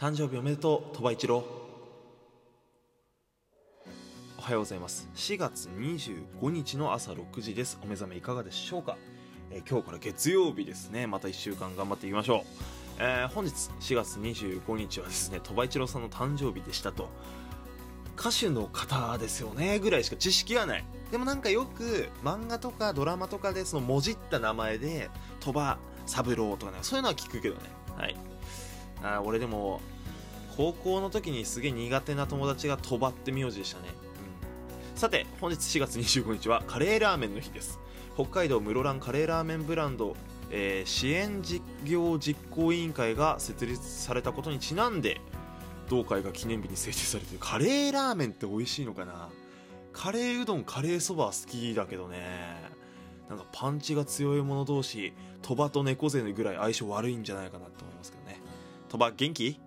誕生日おめでとう鳥羽一郎。おはようございます。4月25日の朝6時です。お目覚めいかがでしょうか、えー今日から月曜日ですね。また1週間頑張っていきましょう、えー本日4月25日はですね鳥羽一郎さんの誕生日でしたと。歌手の方ですよねぐらいしか知識はない。でもなんかよく漫画とかドラマとかでそのもじった名前で鳥羽三郎とかねそういうのは聞くけどね。はい。あ俺でも高校の時にすげえ苦手な友達が鳥羽って名字でしたね、うん、さて本日4月25日はカレーラーメンの日です。北海道室蘭カレーラーメンブランド、えー支援事業実行委員会が設立されたことにちなんで同会が記念日に制定されてる。カレーラーメンって美味しいのかな？カレーうどんカレーそば好きだけどね。なんかパンチが強い者同士鳥羽と猫背ぐらい相性悪いんじゃないかなと思いますけどね。鳥羽元気？